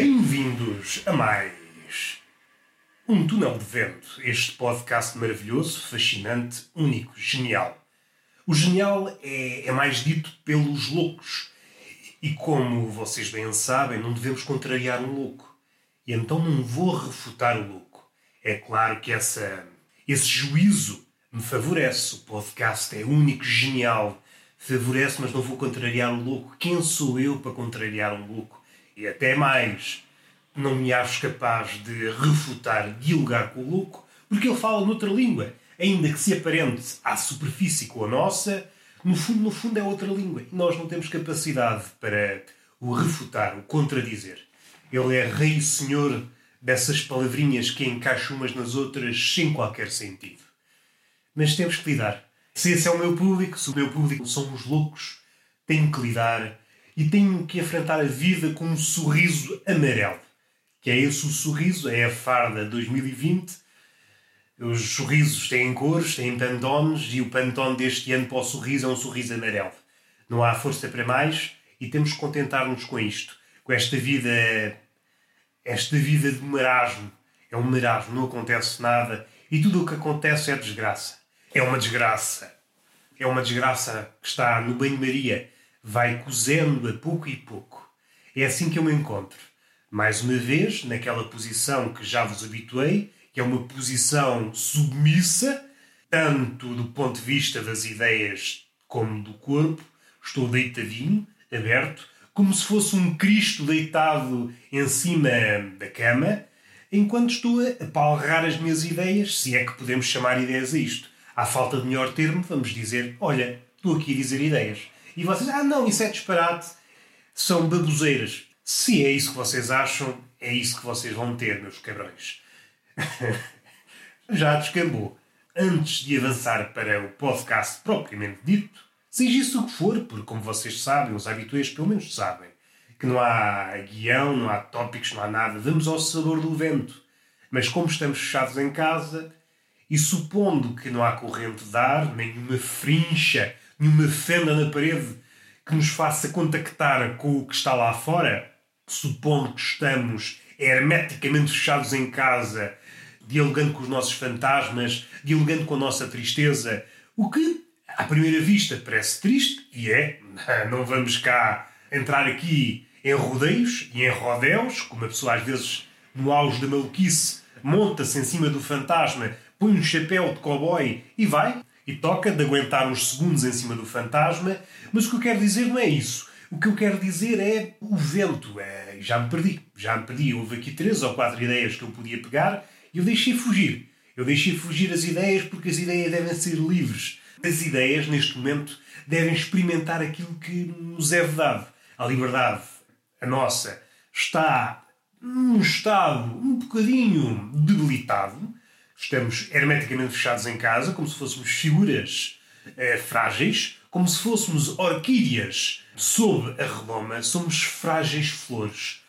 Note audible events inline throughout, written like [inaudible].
Bem-vindos a mais um Túnel de Vento, este podcast maravilhoso, fascinante, único, genial. O genial é, é mais dito pelos loucos. E como vocês bem sabem, não devemos contrariar um louco. E então não vou refutar o louco. É claro que essa, esse juízo me favorece. O podcast é único, genial. Favorece, mas não vou contrariar o louco. Quem sou eu para contrariar um louco? E até mais, não me acho capaz de refutar, dialogar com o louco, porque ele fala noutra língua, ainda que se aparente à superfície com a nossa, no fundo, no fundo é outra língua. E nós não temos capacidade para o refutar, o contradizer. Ele é rei senhor dessas palavrinhas que encaixam umas nas outras sem qualquer sentido. Mas temos que lidar. Se esse é o meu público, se o meu público são os loucos, tenho que lidar e tenho que enfrentar a vida com um sorriso amarelo. Que é esse o sorriso, é a farda 2020. Os sorrisos têm cores, têm pantones e o pantone deste ano para o sorriso é um sorriso amarelo. Não há força para mais e temos que contentar-nos com isto. Com esta vida, esta vida de marasmo. É um marasmo, não acontece nada e tudo o que acontece é desgraça. É uma desgraça. É uma desgraça que está no banho-maria vai cozendo a pouco e pouco. É assim que eu me encontro. Mais uma vez, naquela posição que já vos habituei, que é uma posição submissa, tanto do ponto de vista das ideias como do corpo. Estou deitadinho, aberto, como se fosse um Cristo deitado em cima da cama, enquanto estou a palrar as minhas ideias, se é que podemos chamar ideias a isto. À falta de melhor termo, vamos dizer: olha, estou aqui a dizer ideias. E vocês, ah, não, isso é disparate. São baboseiras. Se é isso que vocês acham, é isso que vocês vão ter, meus cabrões. [laughs] Já descambou. Antes de avançar para o podcast propriamente dito, seja isso o que for, porque, como vocês sabem, os habituês pelo menos sabem, que não há guião, não há tópicos, não há nada, vamos ao sabor do vento. Mas como estamos fechados em casa, e supondo que não há corrente de ar, nenhuma frincha nenhuma fenda na parede que nos faça contactar com o que está lá fora, supondo que estamos hermeticamente fechados em casa, dialogando com os nossos fantasmas, dialogando com a nossa tristeza, o que, à primeira vista, parece triste, e é, [laughs] não vamos cá entrar aqui em rodeios e em rodéus, como a pessoa às vezes, no auge da maluquice, monta-se em cima do fantasma, põe um chapéu de cowboy e vai, e toca de aguentar uns segundos em cima do fantasma, mas o que eu quero dizer não é isso. O que eu quero dizer é o vento. É, já me perdi. Já me perdi. Houve aqui três ou quatro ideias que eu podia pegar e eu deixei fugir. Eu deixei fugir as ideias porque as ideias devem ser livres. As ideias, neste momento, devem experimentar aquilo que nos é dado. A liberdade, a nossa, está num estado um bocadinho debilitado Estamos hermeticamente fechados em casa, como se fôssemos figuras eh, frágeis, como se fôssemos orquídeas sob a redoma, somos frágeis flores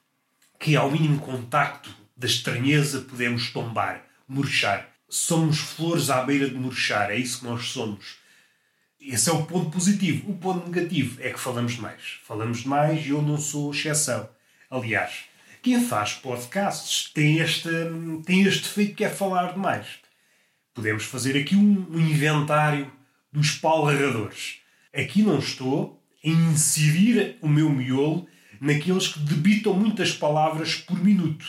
que, ao mínimo contacto da estranheza, podemos tombar, murchar. Somos flores à beira de murchar, é isso que nós somos. Esse é o ponto positivo. O ponto negativo é que falamos demais. Falamos demais e eu não sou exceção. Aliás, quem faz podcasts tem este, tem este feito que é falar demais. Podemos fazer aqui um, um inventário dos palradores. Aqui não estou a incidir o meu miolo naqueles que debitam muitas palavras por minuto.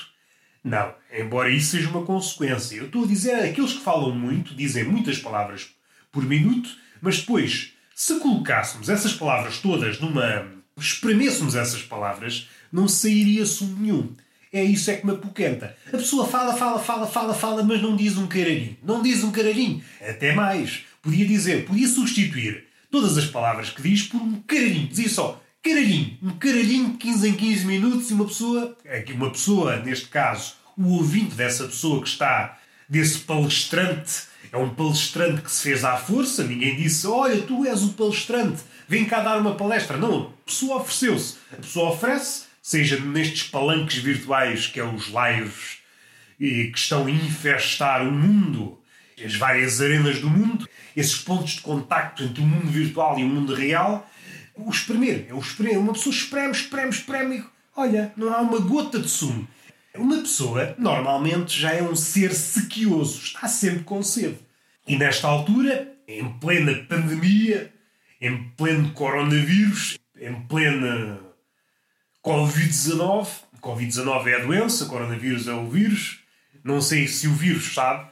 Não, embora isso seja uma consequência. Eu estou a dizer aqueles que falam muito, dizem muitas palavras por minuto, mas depois, se colocássemos essas palavras todas numa. espremêssemos essas palavras, não sairia som nenhum. É isso é que me apoquenta. A pessoa fala, fala, fala, fala, fala, mas não diz um caralhinho. Não diz um caralhinho. Até mais. Podia dizer, podia substituir todas as palavras que diz por um caralhinho. Dizia só caralhinho. Um caralhinho de 15 em 15 minutos e uma pessoa, uma pessoa, neste caso, o ouvinte dessa pessoa que está, desse palestrante, é um palestrante que se fez à força, ninguém disse, olha, tu és o palestrante, vem cá dar uma palestra. Não, a pessoa ofereceu-se. A pessoa oferece seja nestes palanques virtuais que é os lives e que estão a infestar o mundo, as várias arenas do mundo, esses pontos de contacto entre o mundo virtual e o mundo real, o espremer, é o espremer. Uma pessoa espreme, espreme, espreme, Olha, não há uma gota de sumo. Uma pessoa, normalmente, já é um ser sequioso, está sempre com sede. E nesta altura, em plena pandemia, em pleno coronavírus, em plena Covid-19, Covid-19 é a doença, coronavírus é o vírus, não sei se o vírus sabe.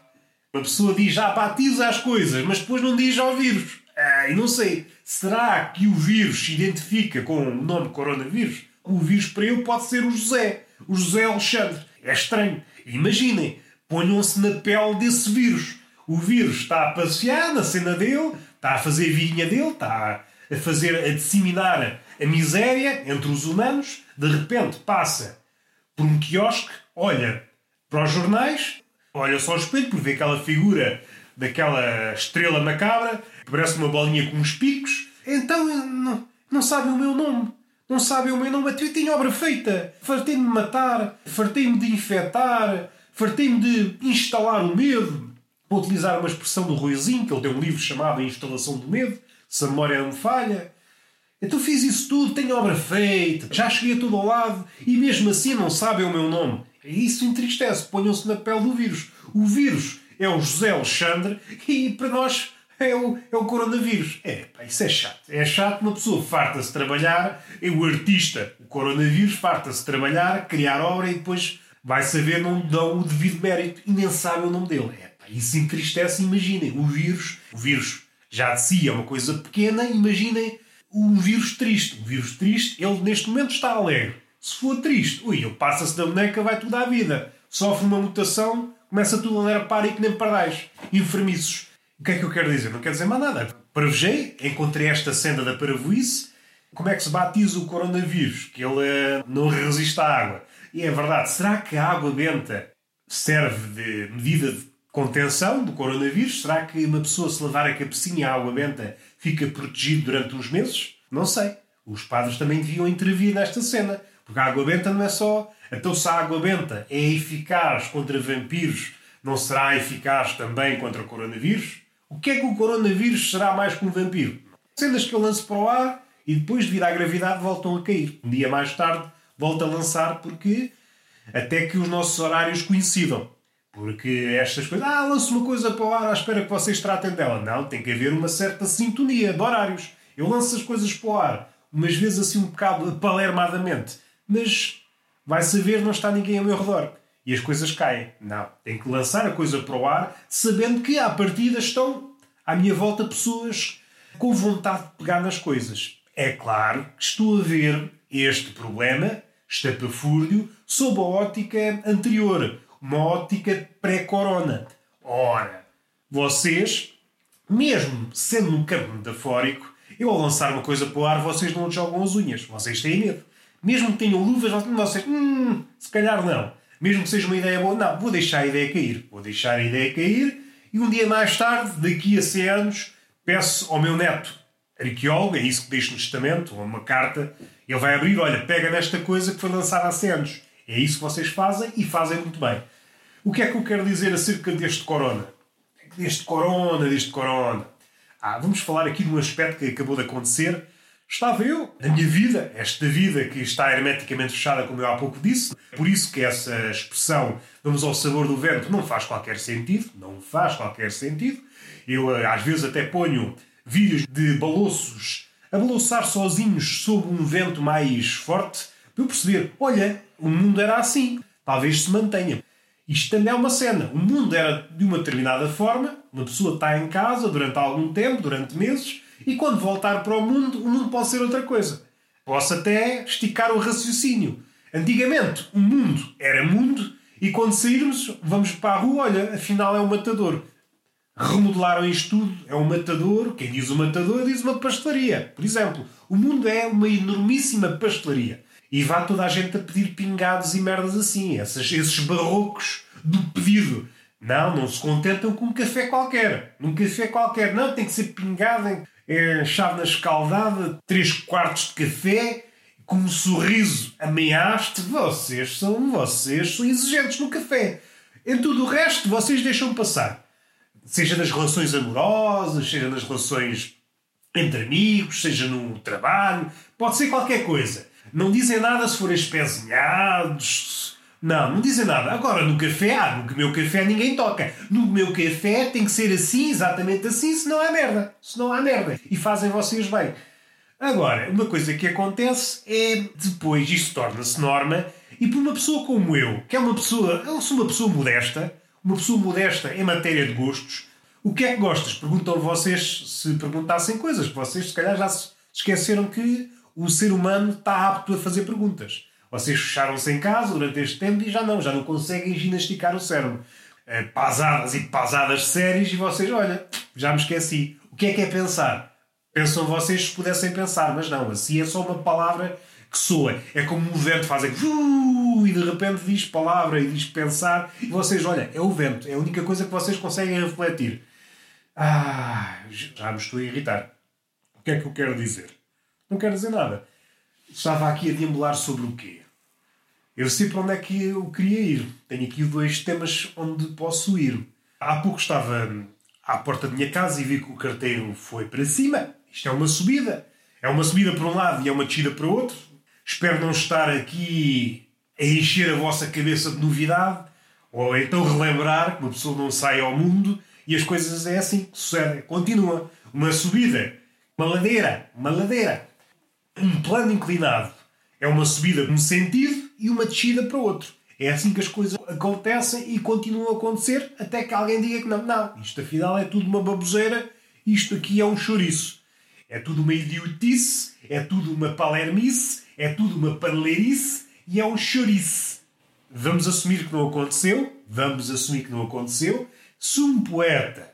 Uma pessoa diz já batiza as coisas, mas depois não diz ao vírus. Ah, e não sei, será que o vírus se identifica com o nome coronavírus? O vírus para ele pode ser o José, o José Alexandre. É estranho. Imaginem, ponham-se na pele desse vírus. O vírus está a passear na cena dele, está a fazer a dele, está a fazer, a disseminar a miséria entre os humanos. De repente passa por um quiosque, olha para os jornais, olha só ao espelho por ver aquela figura daquela estrela macabra, que parece uma bolinha com uns picos. Então não, não sabe o meu nome. Não sabem o meu nome. Eu tenho obra feita. Fartei-me de matar, fartei-me de infectar, fartei-me de instalar o medo. Vou utilizar uma expressão do Ruizinho, que ele tem um livro chamado A Instalação do Medo, se a memória não falha. Então fiz isso tudo, tenho obra feita, já cheguei a todo ao lado e mesmo assim não sabem o meu nome. E isso entristece, ponham-se na pele do vírus. O vírus é o José Alexandre e para nós é o, é o coronavírus. É, pá, isso é chato. É chato, uma pessoa farta-se trabalhar, é o artista, o coronavírus, farta-se trabalhar, criar obra e depois vai saber, não dão o devido mérito e nem sabe o nome dele. É, pá, isso entristece, imaginem, o vírus, o vírus já de si é uma coisa pequena, imaginem um vírus triste. Um vírus triste, ele neste momento está alegre. Se for triste, ui, ele passa-se da boneca, vai tudo à vida. Sofre uma mutação, começa tudo a ler e que nem pardais. Enfermiços. O que é que eu quero dizer? Não quero dizer mais nada. Paravejei, encontrei esta senda da paravoíce. Como é que se batiza o coronavírus? Que ele uh, não resiste à água. E é verdade, será que a água benta serve de medida de contenção do coronavírus? Será que uma pessoa se lavar a cabecinha à água benta fica protegido durante uns meses? Não sei. Os padres também deviam intervir nesta cena. Porque a água benta não é só. Então, se a água benta é eficaz contra vampiros, não será eficaz também contra o coronavírus? O que é que o coronavírus será mais que um vampiro? Cenas que eu lanço para o ar e depois, devido à gravidade, voltam a cair. Um dia mais tarde, volto a lançar porque até que os nossos horários coincidam. Porque estas coisas, ah, lanço uma coisa para o ar à espera que vocês tratem dela. Não, tem que haver uma certa sintonia de horários. Eu lanço as coisas para o ar, umas vezes assim um bocado palermadamente, mas vai saber, não está ninguém ao meu redor e as coisas caem. Não. Tem que lançar a coisa para o ar sabendo que à partida estão à minha volta pessoas com vontade de pegar nas coisas. É claro que estou a ver este problema, estapafúrdio, sob a ótica anterior, uma ótica pré-corona. Ora, vocês, mesmo sendo um campo metafórico, eu ao lançar uma coisa para o ar, vocês não jogam as unhas, vocês têm medo. Mesmo que tenham luvas, vocês, hum, se calhar não. Mesmo que seja uma ideia boa, não, vou deixar a ideia cair. Vou deixar a ideia cair e um dia mais tarde, daqui a 100 anos, peço ao meu neto, arqueólogo, é isso que deixo no testamento, uma carta, ele vai abrir, olha, pega nesta coisa que foi lançada há 100 anos. É isso que vocês fazem e fazem muito bem. O que é que eu quero dizer acerca deste corona? Deste corona, deste corona. Ah, vamos falar aqui de um aspecto que acabou de acontecer Estava eu, na minha vida, esta vida que está hermeticamente fechada, como eu há pouco disse, por isso que essa expressão vamos ao sabor do vento não faz qualquer sentido, não faz qualquer sentido. Eu eh, às vezes até ponho vídeos de baloços a balouçar sozinhos sob um vento mais forte para eu perceber, olha, o mundo era assim, talvez se mantenha. Isto também é uma cena. O mundo era de uma determinada forma, uma pessoa está em casa durante algum tempo, durante meses, e quando voltar para o mundo, o mundo pode ser outra coisa. Posso até esticar o raciocínio. Antigamente, o mundo era mundo e quando sairmos, vamos para a rua, olha, afinal é um matador. Remodelaram isto tudo, é um matador. Quem diz o matador diz uma pastelaria. Por exemplo, o mundo é uma enormíssima pastelaria. E vá toda a gente a pedir pingados e merdas assim, esses, esses barrocos do pedido. Não, não se contentam com um café qualquer. Num café qualquer, não, tem que ser pingado em é chávena escaldada, 3 quartos de café, com um sorriso ameaste. Vocês são, vocês são exigentes no café. Em tudo o resto, vocês deixam passar. Seja nas relações amorosas, seja nas relações entre amigos, seja no trabalho, pode ser qualquer coisa. Não dizem nada se forem espezinhados. Não, não dizem nada. Agora, no café, ah, no meu café ninguém toca. No meu café tem que ser assim, exatamente assim, senão há merda. Senão há merda. E fazem vocês bem. Agora, uma coisa que acontece é depois isto torna-se norma e por uma pessoa como eu, que é uma pessoa, eu sou uma pessoa modesta, uma pessoa modesta em matéria de gostos, o que é que gostas? Perguntam vocês se perguntassem coisas, vocês se calhar já se esqueceram que o ser humano está apto a fazer perguntas. Vocês fecharam-se em casa durante este tempo e já não, já não conseguem ginasticar o cérebro. É, pasadas e pasadas séries e vocês, olha, já me esqueci. O que é que é pensar? Pensam vocês se pudessem pensar, mas não, assim é só uma palavra que soa. É como um vento fazem e de repente diz palavra e diz pensar e vocês, olha, é o vento, é a única coisa que vocês conseguem refletir. Ah, já me estou a irritar. O que é que eu quero dizer? Não quero dizer nada. Estava aqui a deambular sobre o quê? Eu sei para onde é que eu queria ir. Tenho aqui dois temas onde posso ir. Há pouco estava à porta da minha casa e vi que o carteiro foi para cima. Isto é uma subida. É uma subida para um lado e é uma descida para outro. Espero não estar aqui a encher a vossa cabeça de novidade ou então relembrar que uma pessoa não sai ao mundo e as coisas é assim sucedem. Continua. Uma subida, uma ladeira, uma ladeira. Um plano inclinado é uma subida num sentido e uma descida para outro. É assim que as coisas acontecem e continuam a acontecer até que alguém diga que não, não, isto afinal é tudo uma baboseira, isto aqui é um chouriço. É tudo uma idiotice, é tudo uma palermice, é tudo uma paneleirice e é um chouriço. Vamos assumir que não aconteceu, vamos assumir que não aconteceu, se um poeta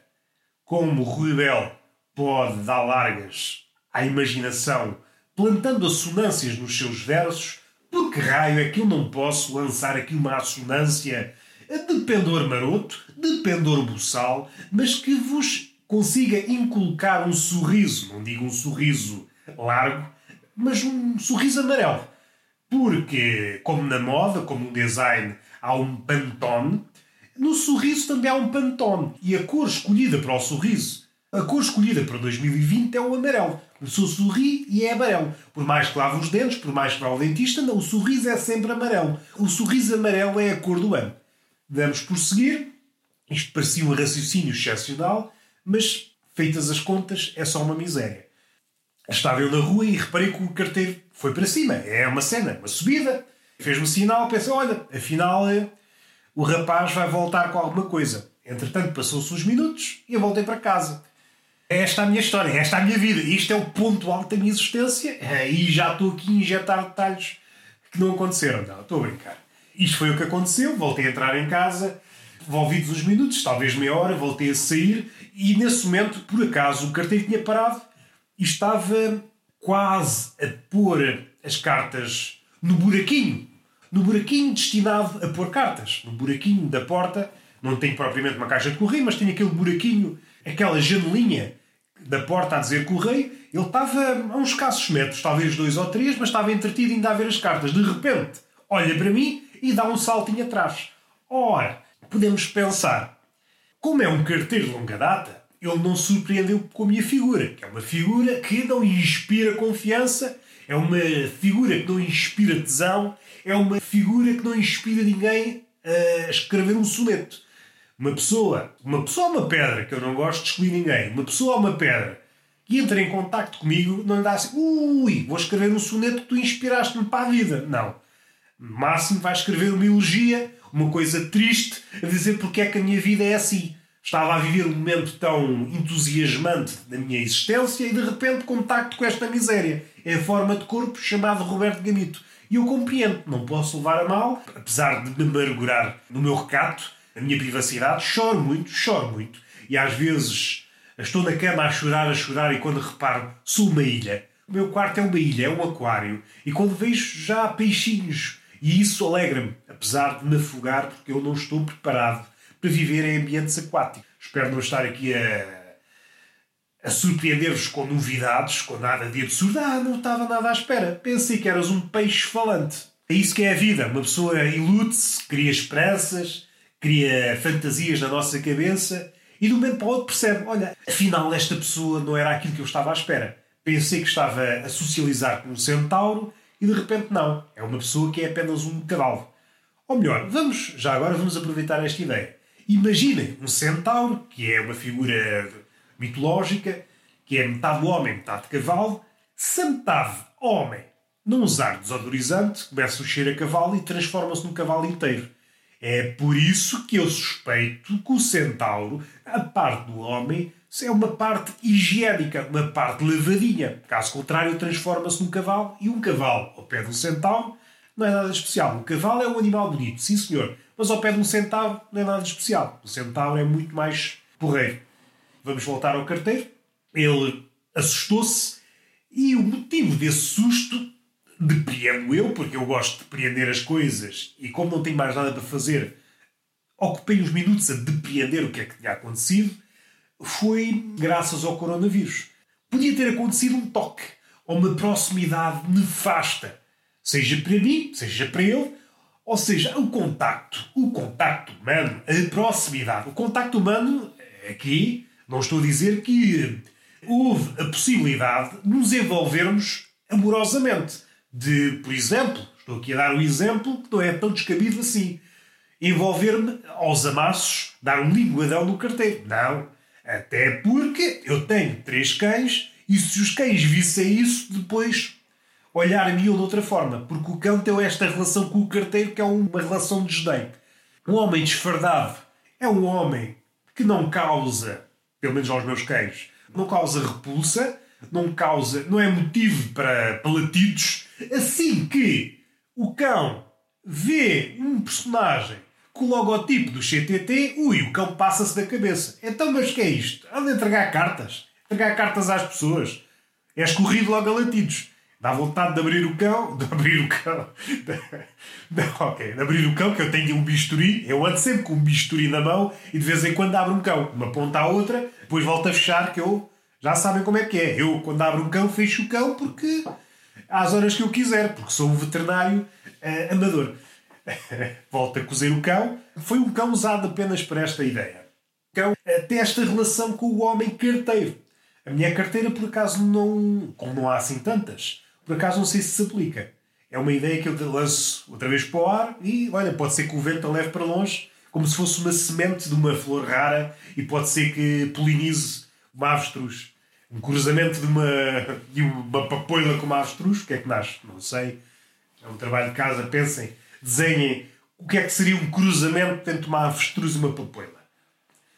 como Rui Bel pode dar largas à imaginação, plantando assonâncias nos seus versos, por que raio é que eu não posso lançar aqui uma assonância de pendor maroto, de pendor buçal, mas que vos consiga inculcar um sorriso, não digo um sorriso largo, mas um sorriso amarelo. Porque, como na moda, como no design, há um pantone, no sorriso também há um pantone. E a cor escolhida para o sorriso, a cor escolhida para 2020 é o amarelo. O seu sorri e é amarelo. Por mais que lave os dentes, por mais que vá ao dentista, não, o sorriso é sempre amarelo. O sorriso amarelo é a cor do ano. Vamos prosseguir. Isto parecia um raciocínio excepcional, mas feitas as contas, é só uma miséria. Estava eu na rua e reparei que o carteiro foi para cima. É uma cena, uma subida. Fez-me sinal, pensei, olha, afinal eh, o rapaz vai voltar com alguma coisa. Entretanto, passou-se uns minutos e eu voltei para casa. Esta é a minha história, esta é a minha vida. Isto é o ponto alto da minha existência e já estou aqui a injetar detalhes que não aconteceram. Não, estou a brincar. Isto foi o que aconteceu. Voltei a entrar em casa, envolvidos uns minutos, talvez meia hora, voltei a sair e nesse momento, por acaso, o carteiro tinha parado e estava quase a pôr as cartas no buraquinho no buraquinho destinado a pôr cartas. No buraquinho da porta, não tem propriamente uma caixa de correio, mas tem aquele buraquinho, aquela janelinha da porta a dizer correio. Ele estava a uns escassos metros, talvez dois ou três, mas estava entretido ainda a ver as cartas. De repente, olha para mim e dá um saltinho atrás. Ora, podemos pensar, como é um carteiro de longa data, ele não surpreendeu com a minha figura, que é uma figura que não inspira confiança, é uma figura que não inspira tesão, é uma figura que não inspira ninguém a escrever um soneto. Uma pessoa, uma pessoa uma pedra, que eu não gosto de excluir ninguém, uma pessoa uma pedra, que entra em contacto comigo, não lhe dá assim, ui, vou escrever um soneto que tu inspiraste-me para a vida. Não. No máximo vai escrever uma elogia, uma coisa triste, a dizer porque é que a minha vida é assim. Estava a viver um momento tão entusiasmante da minha existência e de repente contacto com esta miséria. É a forma de corpo chamado Roberto Gamito. E eu compreendo, não posso levar a mal, apesar de me amargurar no meu recato, na minha privacidade, choro muito, choro muito. E às vezes estou na cama a chorar, a chorar, e quando reparo, sou uma ilha. O meu quarto é uma ilha, é um aquário. E quando vejo, já há peixinhos. E isso alegra-me, apesar de me afogar, porque eu não estou preparado para viver em ambientes aquáticos. Espero não estar aqui a a surpreender-vos com novidades, com nada de absurdo. Ah, não estava nada à espera. Pensei que eras um peixe falante. É isso que é a vida. Uma pessoa ilude-se, cria esperanças, cria fantasias na nossa cabeça e de um momento para o outro percebe: olha, afinal, esta pessoa não era aquilo que eu estava à espera. Pensei que estava a socializar com um centauro e de repente não. É uma pessoa que é apenas um cavalo. Ou melhor, vamos, já agora vamos aproveitar esta ideia. Imaginem um centauro, que é uma figura mitológica, que é metade homem, metade cavalo. Se metade homem não usar desodorizante, começa o cheiro a cavalo e transforma-se num cavalo inteiro. É por isso que eu suspeito que o centauro, a parte do homem, é uma parte higiênica, uma parte lavadinha. Caso contrário, transforma-se num cavalo e um cavalo, ao pé do centauro, não é nada especial. O cavalo é um animal bonito, sim senhor, mas ao pé de um centauro não é nada especial. O centauro é muito mais porreiro. Vamos voltar ao carteiro. Ele assustou-se e o motivo desse susto depreendo eu, porque eu gosto de depreender as coisas e como não tenho mais nada para fazer, ocupei uns minutos a depreender o que é que tinha acontecido, foi graças ao coronavírus. Podia ter acontecido um toque ou uma proximidade nefasta, seja para mim, seja para ele, ou seja, o contacto, o contacto humano, a proximidade. O contacto humano, aqui, não estou a dizer que houve a possibilidade de nos envolvermos amorosamente de, por exemplo, estou aqui a dar um exemplo que não é tão descabido assim, envolver-me aos amassos, dar um linguadão no carteiro. Não. Até porque eu tenho três cães e se os cães vissem isso, depois olhar-me eu de outra forma. Porque o cão tem esta relação com o carteiro que é uma relação de desdém. Um homem desfardado é um homem que não causa, pelo menos aos meus cães, não causa repulsa, não causa, não é motivo para, para latidos. Assim que o cão vê um personagem com o logotipo do CTT, ui, o cão passa-se da cabeça. Então, mas que é isto? Anda entregar cartas. Entregar cartas às pessoas. É escorrido logo a latidos. Dá vontade de abrir o cão. [laughs] De abrir o cão. De, ok, de abrir o cão, que eu tenho um bisturi. Eu ando sempre com um bisturi na mão e de vez em quando abro um cão. Uma ponta à outra, depois volto a fechar, que eu já sabem como é que é. Eu, quando abro um cão, fecho o cão porque às horas que eu quiser, porque sou um veterinário uh, amador. [laughs] Volto a cozer o cão. Foi um cão usado apenas para esta ideia. O cão tem esta relação com o homem carteiro. A minha carteira, por acaso, não. Como não há assim tantas, por acaso não sei se se aplica. É uma ideia que eu lanço outra vez para o ar e, olha, pode ser que o vento a leve para longe, como se fosse uma semente de uma flor rara e pode ser que polinize uma um cruzamento de uma, de uma papoila com uma avestruz, o que é que nasce? Não sei. É um trabalho de casa, pensem, desenhem o que é que seria um cruzamento entre uma avestruz e uma papoila.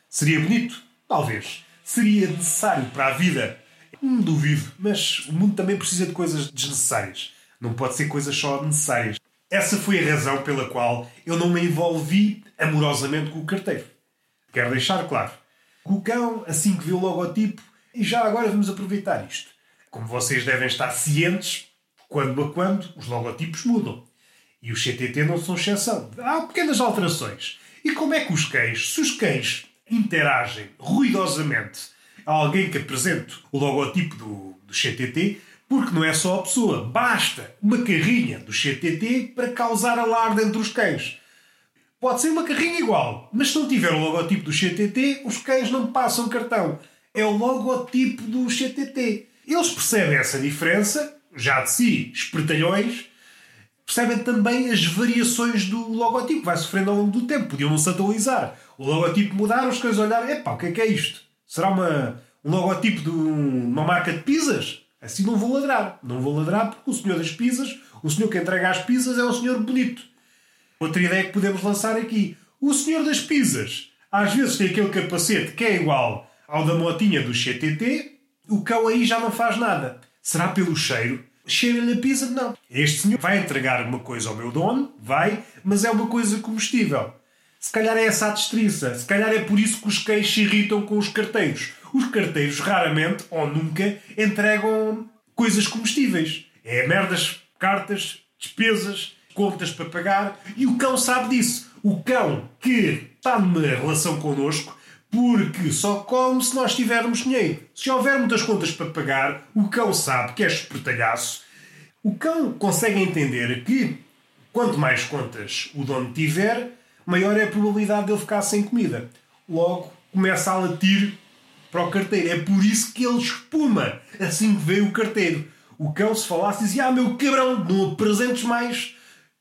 Seria bonito? Talvez. Seria necessário para a vida? Não duvido, mas o mundo também precisa de coisas desnecessárias. Não pode ser coisas só necessárias. Essa foi a razão pela qual eu não me envolvi amorosamente com o carteiro. Quero deixar claro. O cão, assim que viu o logotipo, e já agora vamos aproveitar isto. Como vocês devem estar cientes, quando a quando os logotipos mudam. E os CTT não são exceção. Há pequenas alterações. E como é que os cães, se os cães interagem ruidosamente a alguém que apresente o logotipo do, do CTT, porque não é só a pessoa, basta uma carrinha do CTT para causar alarde entre os cães. Pode ser uma carrinha igual, mas se não tiver o logotipo do CTT, os cães não passam cartão é o logotipo do CTT. Eles percebem essa diferença, já de si, espertalhões, percebem também as variações do logotipo, vai sofrendo ao longo do tempo. Podiam não se atualizar. O logotipo mudar, os coisas olhar, epá, o que é que é isto? Será uma, um logotipo de uma marca de pizzas? Assim não vou ladrar. Não vou ladrar porque o senhor das pizzas, o senhor que entrega as pizzas é um senhor bonito. Outra ideia que podemos lançar aqui. O senhor das pizzas, às vezes tem aquele capacete que é igual ao da motinha do CTT, o cão aí já não faz nada. Será pelo cheiro? Cheira-lhe a pizza? Não. Este senhor vai entregar uma coisa ao meu dono, vai, mas é uma coisa comestível. Se calhar é essa a destriça. Se calhar é por isso que os cães se irritam com os carteiros. Os carteiros raramente ou nunca entregam coisas comestíveis. É merdas, cartas, despesas, contas para pagar e o cão sabe disso. O cão que está numa relação connosco porque só come se nós tivermos dinheiro. Se houver muitas contas para pagar, o cão sabe que é espertalhaço. O cão consegue entender que quanto mais contas o dono tiver, maior é a probabilidade dele ficar sem comida. Logo, começa a latir para o carteiro. É por isso que ele espuma assim que vê o carteiro. O cão, se falasse, dizia: Ah, meu cabrão, não apresentes mais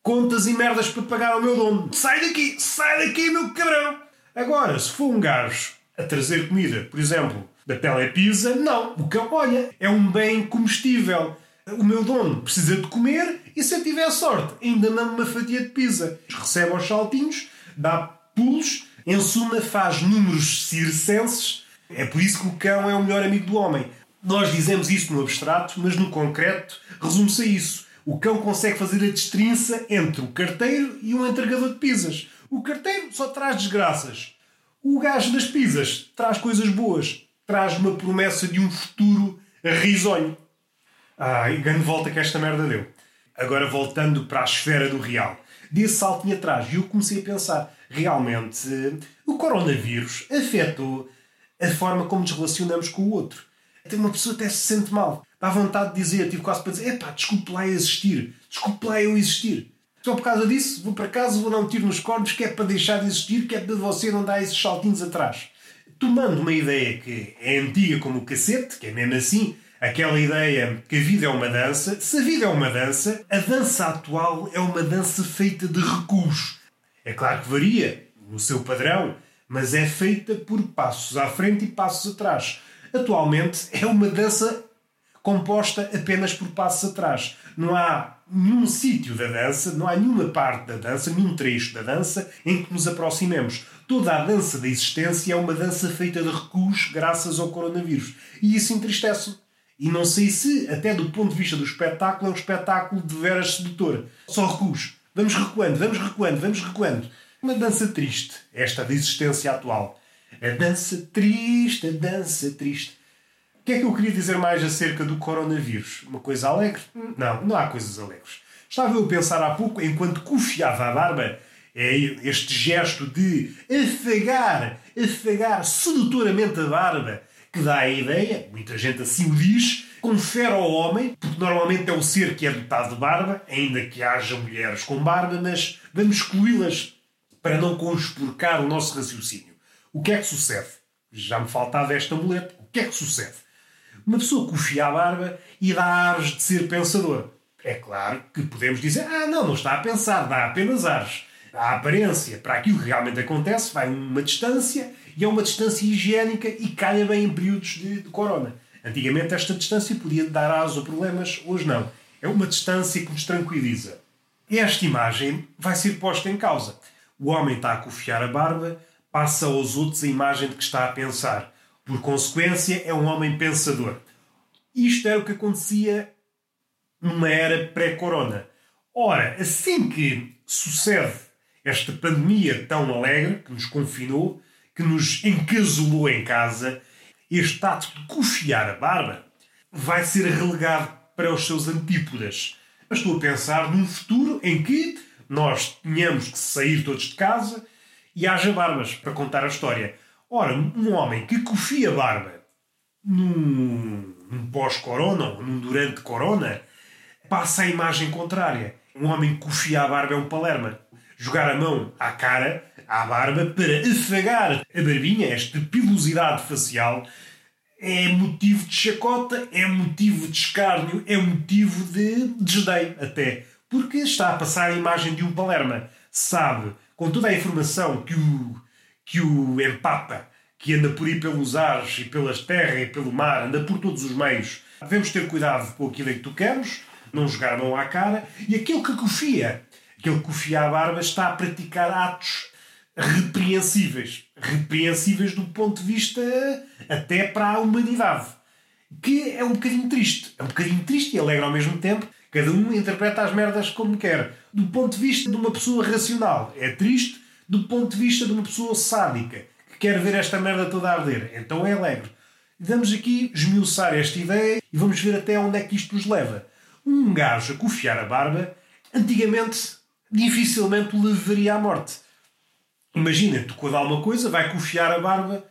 contas e merdas para pagar ao meu dono. Sai daqui, sai daqui, meu cabrão. Agora, se for um gajo a trazer comida, por exemplo, da Telepisa, não. O cão, olha, é um bem comestível. O meu dono precisa de comer e se eu tiver sorte, ainda manda uma fatia de pizza. Recebe aos saltinhos, dá pulos, em suma faz números circenses. É por isso que o cão é o melhor amigo do homem. Nós dizemos isto no abstrato, mas no concreto resume-se a isso. O cão consegue fazer a destrinça entre o carteiro e um entregador de pizzas. O carteiro só traz desgraças. O gajo das pizzas traz coisas boas. Traz uma promessa de um futuro risonho. Ai, grande volta que esta merda deu. Agora voltando para a esfera do real. Desse saltinho atrás e eu comecei a pensar, realmente, o coronavírus afetou a forma como nos relacionamos com o outro. Até uma pessoa até se sente mal. Dá vontade de dizer, tive quase para dizer, epá, desculpe lá existir. Desculpe lá eu existir. Só por causa disso, vou para casa, vou dar um tiro nos cornos, que é para deixar de existir, que é para você não dar esses saltinhos atrás. Tomando uma ideia que é antiga como o cacete, que é mesmo assim, aquela ideia que a vida é uma dança. Se a vida é uma dança, a dança atual é uma dança feita de recuos. É claro que varia no seu padrão, mas é feita por passos à frente e passos atrás. Atualmente é uma dança composta apenas por passos atrás. Não há nenhum sítio da dança, não há nenhuma parte da dança, nenhum trecho da dança em que nos aproximemos. Toda a dança da existência é uma dança feita de recuos graças ao coronavírus. E isso entristece-me. E não sei se, até do ponto de vista do espetáculo, é um espetáculo de veras sedutor. Só recuos. Vamos recuando, vamos recuando, vamos recuando. Uma dança triste, esta da existência atual. A dança triste, a dança triste. O que é que eu queria dizer mais acerca do coronavírus? Uma coisa alegre? Não, não há coisas alegres. Estava eu a pensar há pouco, enquanto cofiava a barba, é este gesto de afagar, afagar sedutoramente a barba, que dá a ideia, muita gente assim o diz, confere ao homem, porque normalmente é o ser que é dotado de barba, ainda que haja mulheres com barba, mas vamos excluí-las para não conspurcar o nosso raciocínio. O que é que sucede? Já me faltava esta muleta. O que é que sucede? Uma pessoa confia a barba e dá ares de ser pensador. É claro que podemos dizer, ah, não, não está a pensar, dá apenas ares. A aparência para aquilo que realmente acontece vai uma distância e é uma distância higiênica e calha bem em períodos de, de corona. Antigamente esta distância podia dar aso a problemas, hoje não. É uma distância que nos tranquiliza. Esta imagem vai ser posta em causa. O homem está a cofiar a barba, passa aos outros a imagem de que está a pensar. Por consequência, é um homem pensador. Isto era o que acontecia numa era pré-corona. Ora, assim que sucede esta pandemia tão alegre, que nos confinou, que nos encasolou em casa, este ato de cofiar a barba vai ser relegado para os seus antípodas. Mas estou a pensar num futuro em que nós tenhamos que sair todos de casa e haja barbas para contar a história. Ora, um homem que cofia barba num, num pós-corona num durante corona passa a imagem contrária. Um homem que cofia a barba é um palerma. Jogar a mão à cara, à barba, para afagar a barbinha, esta pilosidade facial, é motivo de chacota, é motivo de escárnio, é motivo de desdém até. Porque está a passar a imagem de um palerma. Sabe, com toda a informação que o que o empapa, que anda por aí pelos ares e pelas terras e pelo mar, anda por todos os meios. Devemos ter cuidado com aquilo em que tocamos, não jogar mão à cara, e aquele que confia, aquele que confia à barba, está a praticar atos repreensíveis. Repreensíveis do ponto de vista até para a humanidade. Que é um bocadinho triste. É um bocadinho triste e alegre ao mesmo tempo. Cada um interpreta as merdas como quer. Do ponto de vista de uma pessoa racional, é triste do ponto de vista de uma pessoa sádica que quer ver esta merda toda a arder. Então é alegre. Vamos aqui esmiuçar esta ideia e vamos ver até onde é que isto nos leva. Um gajo a cofiar a barba, antigamente dificilmente levaria à morte. Imagina, tocou de alguma coisa, vai cofiar a barba,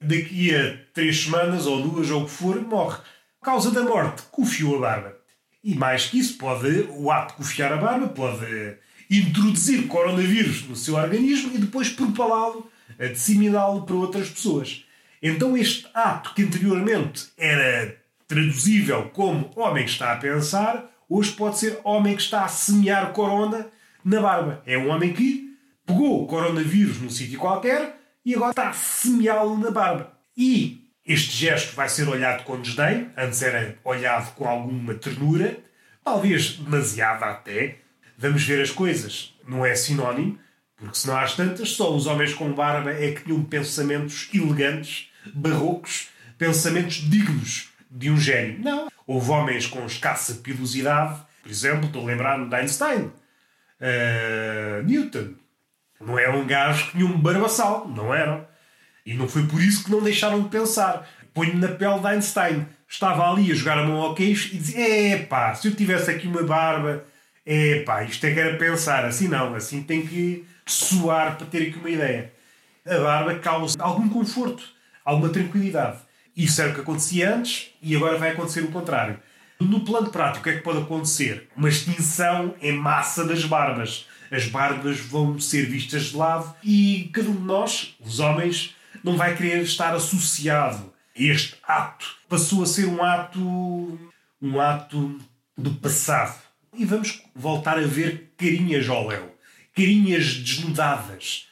daqui a três semanas ou duas ou o que for, morre. A causa da morte, cofiou a barba. E mais que isso, pode, o ato de cofiar a barba pode introduzir coronavírus no seu organismo e depois propalá-lo, disseminá-lo para outras pessoas. Então este ato que anteriormente era traduzível como homem que está a pensar, hoje pode ser homem que está a semear corona na barba. É um homem que pegou o coronavírus num sítio qualquer e agora está a semeá-lo na barba. E este gesto vai ser olhado com desdém, antes era olhado com alguma ternura, talvez demasiada até. Vamos ver as coisas, não é sinónimo, porque se não há tantas, só os homens com barba é que tinham pensamentos elegantes, barrocos, pensamentos dignos de um gênio. Não. Houve homens com escassa pilosidade, por exemplo, estou a lembrar-me de Einstein, uh, Newton. Não era um gajo que tinha um barbaçal, não eram. E não foi por isso que não deixaram de pensar. Ponho-me na pele de Einstein. Estava ali a jogar a mão ao queixo e dizia: Epá, se eu tivesse aqui uma barba, epá, isto é que era pensar. Assim não, assim tem que suar para ter aqui uma ideia. A barba causa algum conforto, alguma tranquilidade. Isso era o que acontecia antes e agora vai acontecer o contrário. No plano prático, o que é que pode acontecer? Uma extinção em massa das barbas. As barbas vão ser vistas de lado e cada um de nós, os homens, não vai querer estar associado a este ato. Passou a ser um ato. um ato do passado. E vamos voltar a ver carinhas ao léu. Carinhas desnudadas.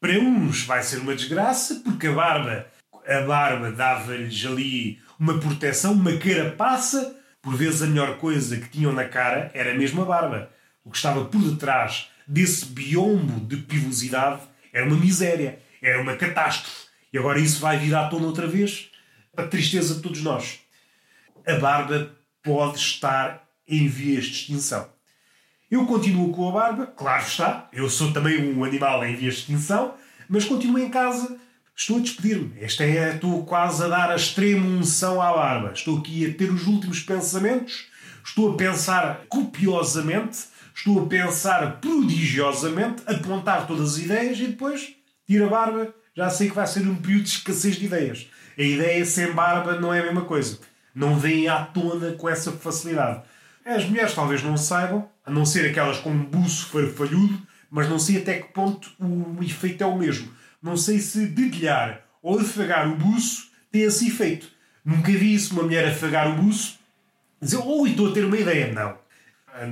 Para uns vai ser uma desgraça, porque a barba a barba dava-lhes ali uma proteção, uma carapaça. Por vezes a melhor coisa que tinham na cara era mesmo a barba. O que estava por detrás desse biombo de pilosidade era uma miséria, era uma catástrofe. E agora isso vai vir à tona outra vez, a tristeza de todos nós. A barba pode estar em vias de extinção. Eu continuo com a barba, claro está, eu sou também um animal em vias de extinção, mas continuo em casa Estou a despedir-me. Esta é, estou quase a dar a extrema unção à barba. Estou aqui a ter os últimos pensamentos. Estou a pensar copiosamente. Estou a pensar prodigiosamente. Apontar todas as ideias e depois tiro a barba. Já sei que vai ser um período de escassez de ideias. A ideia sem barba não é a mesma coisa. Não vem à tona com essa facilidade. As mulheres talvez não saibam, a não ser aquelas com um buço farfalhudo, mas não sei até que ponto o efeito é o mesmo não sei se dedilhar ou afagar o buço tem esse efeito. Nunca vi isso, uma mulher afagar o buço, dizer, oi, oh, estou a ter uma ideia. Não.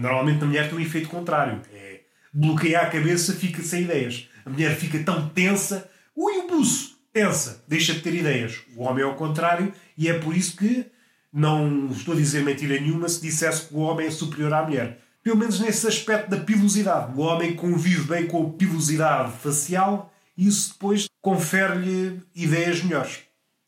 Normalmente a mulher tem um efeito contrário. É bloquear a cabeça, fica sem ideias. A mulher fica tão tensa, ui, o buço, tensa, deixa de ter ideias. O homem é o contrário e é por isso que não estou a dizer mentira nenhuma se dissesse que o homem é superior à mulher. Pelo menos nesse aspecto da pilosidade. O homem convive bem com a pilosidade facial isso depois confere-lhe ideias melhores.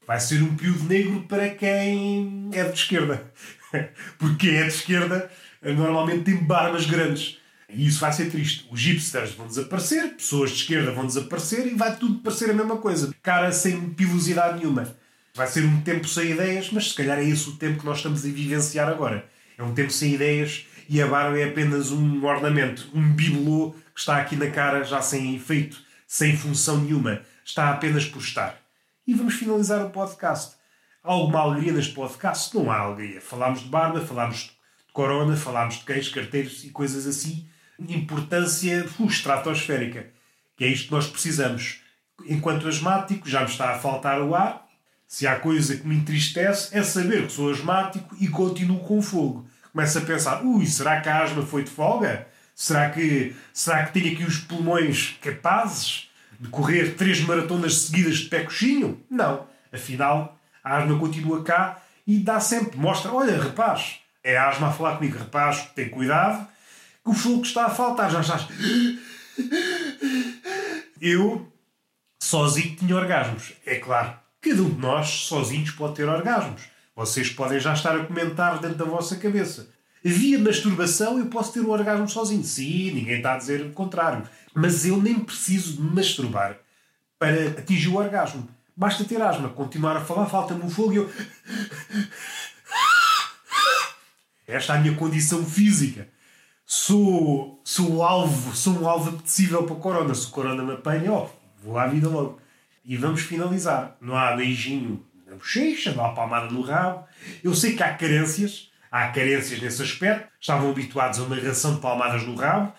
Vai ser um período negro para quem é de esquerda. [laughs] Porque quem é de esquerda normalmente tem barbas grandes. E isso vai ser triste. Os hipsters vão desaparecer, pessoas de esquerda vão desaparecer e vai tudo parecer a mesma coisa. Cara sem pilosidade nenhuma. Vai ser um tempo sem ideias, mas se calhar é esse o tempo que nós estamos a vivenciar agora. É um tempo sem ideias e a barba é apenas um ornamento, um bibelô que está aqui na cara já sem efeito sem função nenhuma, está apenas por estar. E vamos finalizar o podcast. Há alguma alegria neste podcast? Não há alegria. Falámos de barba, falámos de corona, falámos de queijos, carteiros e coisas assim. Importância uh, estratosférica. Que é isto que nós precisamos. Enquanto asmático, já me está a faltar o ar. Se há coisa que me entristece, é saber que sou asmático e continuo com fogo. Começo a pensar: ui, será que a asma foi de folga? Será que, será que tenho aqui os pulmões capazes de correr três maratonas seguidas de pé coxinho? Não. Afinal, a asma continua cá e dá sempre, mostra, olha, rapaz, é a asma a falar comigo, rapaz, tem cuidado, que o fogo está a faltar, já estás. Eu, sozinho, tinha orgasmos. É claro, cada um de nós, sozinhos, pode ter orgasmos. Vocês podem já estar a comentar dentro da vossa cabeça. Via masturbação eu posso ter o orgasmo sozinho. Sim, ninguém está a dizer o contrário. Mas eu nem preciso de masturbar para atingir o orgasmo. Basta ter asma, continuar a falar, falta-me um fogo e eu. Esta é a minha condição física. Sou, sou o alvo, sou um alvo apetecível para o corona. Se o corona me apanha, ó, vou à vida logo. E vamos finalizar. Não há beijinho na bochecha, não há palmada no rabo. Eu sei que há carências, há carências nesse aspecto, estavam habituados a uma ração de palmadas no rabo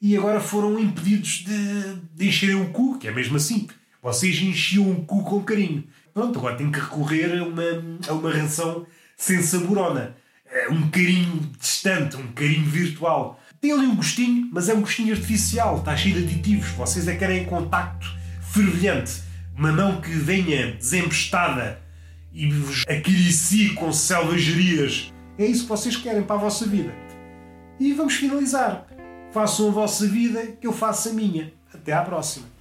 e agora foram impedidos de, de encherem o cu, que é mesmo assim. Vocês enchiam o cu com carinho. Pronto, agora têm que recorrer a uma, a uma ração sem saborona. É um carinho distante, um carinho virtual. Tem ali um gostinho, mas é um gostinho artificial, está cheio de aditivos. Vocês é que querem contacto fervilhante. Uma mão que venha desempestada e vos acaricie com selvagerias. É isso que vocês querem para a vossa vida. E vamos finalizar. Façam a vossa vida, que eu faço a minha. Até à próxima.